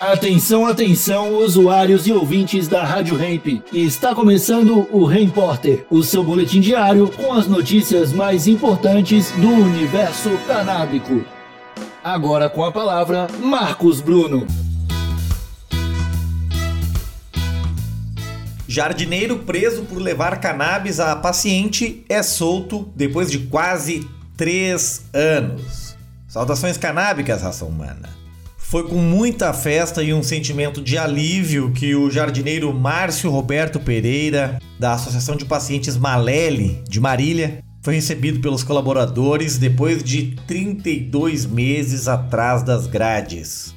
Atenção, atenção, usuários e ouvintes da Rádio Hemp. Está começando o Repórter, o seu boletim diário com as notícias mais importantes do universo canábico. Agora com a palavra, Marcos Bruno. Jardineiro preso por levar cannabis a paciente é solto depois de quase três anos. Saudações canábicas, raça humana. Foi com muita festa e um sentimento de alívio que o jardineiro Márcio Roberto Pereira, da Associação de Pacientes Malele, de Marília, foi recebido pelos colaboradores depois de 32 meses atrás das grades.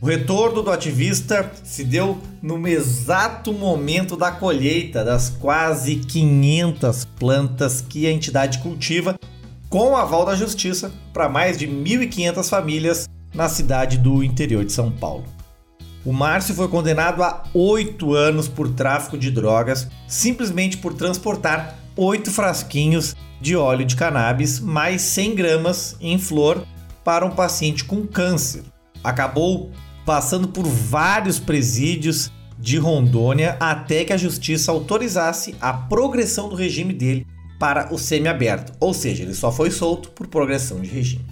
O retorno do ativista se deu no exato momento da colheita das quase 500 plantas que a entidade cultiva, com o aval da Justiça, para mais de 1.500 famílias na cidade do interior de São Paulo. O Márcio foi condenado a oito anos por tráfico de drogas, simplesmente por transportar oito frasquinhos de óleo de cannabis mais 100 gramas em flor para um paciente com câncer. Acabou passando por vários presídios de Rondônia até que a justiça autorizasse a progressão do regime dele para o semiaberto, ou seja, ele só foi solto por progressão de regime.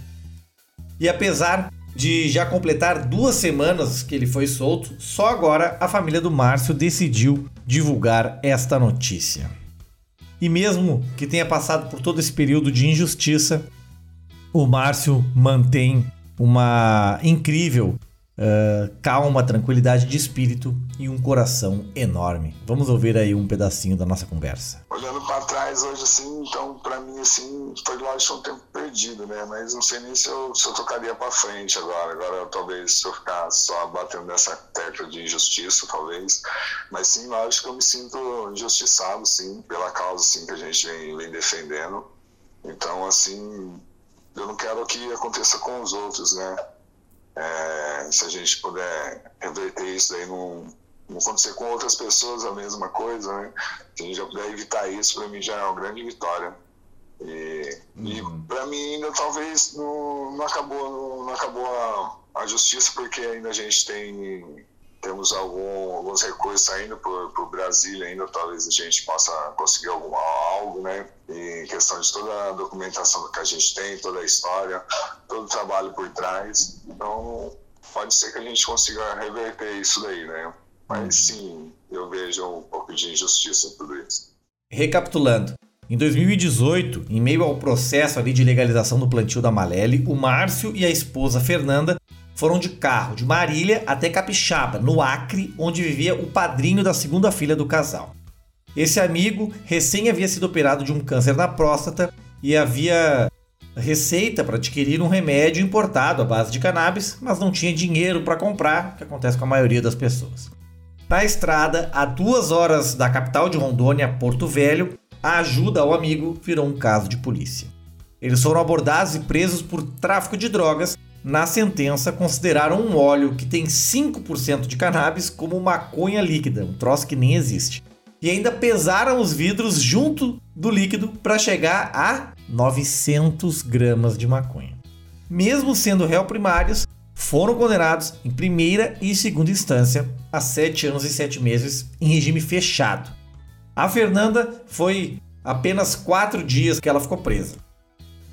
E apesar de já completar duas semanas que ele foi solto, só agora a família do Márcio decidiu divulgar esta notícia. E mesmo que tenha passado por todo esse período de injustiça, o Márcio mantém uma incrível uh, calma, tranquilidade de espírito e um coração enorme. Vamos ouvir aí um pedacinho da nossa conversa. Olhando para trás hoje, assim, então, para mim, assim, foi lógico um tempo perdido, né? Mas não sei nem se eu, se eu tocaria para frente agora. Agora, talvez, se eu ficar só batendo nessa tecla de injustiça, talvez. Mas sim, lógico que eu me sinto injustiçado, sim, pela causa, assim, que a gente vem, vem defendendo. Então, assim, eu não quero que aconteça com os outros, né? É, se a gente puder reverter isso daí não, não acontecer com outras pessoas a mesma coisa, né? Se a gente já puder evitar isso, para mim já é uma grande vitória. E, uhum. e para mim ainda talvez não, não acabou, não, não acabou a, a, justiça porque ainda a gente tem temos algum, alguns recursos saindo para o Brasil ainda, talvez a gente possa conseguir algum, algo, né? Em questão de toda a documentação que a gente tem, toda a história, todo o trabalho por trás. Então, pode ser que a gente consiga reverter isso daí, né? Mas sim, eu vejo um pouco de injustiça em tudo isso. Recapitulando, em 2018, em meio ao processo ali de legalização do plantio da Malele, o Márcio e a esposa Fernanda foram de carro de Marília até Capixaba, no Acre, onde vivia o padrinho da segunda filha do casal. Esse amigo recém havia sido operado de um câncer na próstata e havia receita para adquirir um remédio importado à base de cannabis, mas não tinha dinheiro para comprar, que acontece com a maioria das pessoas. Na estrada, a duas horas da capital de Rondônia, Porto Velho, a ajuda ao amigo virou um caso de polícia. Eles foram abordados e presos por tráfico de drogas na sentença, consideraram um óleo que tem 5% de cannabis como maconha líquida, um troço que nem existe. E ainda pesaram os vidros junto do líquido para chegar a 900 gramas de maconha. Mesmo sendo réu primários, foram condenados em primeira e segunda instância a 7 anos e 7 meses em regime fechado. A Fernanda foi apenas 4 dias que ela ficou presa.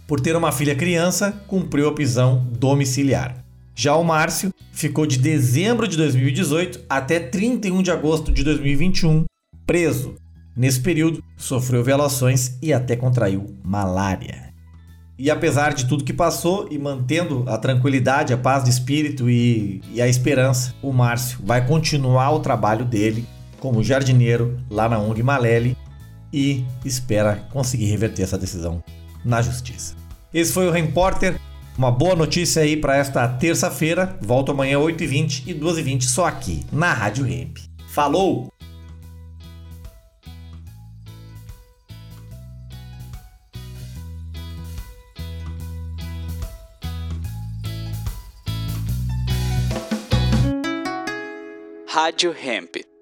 Por ter uma filha criança, cumpriu a prisão domiciliar. Já o Márcio ficou de dezembro de 2018 até 31 de agosto de 2021 preso. Nesse período, sofreu violações e até contraiu malária. E apesar de tudo que passou e mantendo a tranquilidade, a paz de espírito e, e a esperança, o Márcio vai continuar o trabalho dele como jardineiro lá na ONG Malele e espera conseguir reverter essa decisão na justiça. Esse foi o Repórter. Uma boa notícia aí para esta terça-feira. Volto amanhã 8h20 e 12h20 só aqui na Rádio Hemp. Falou! Rádio Hemp.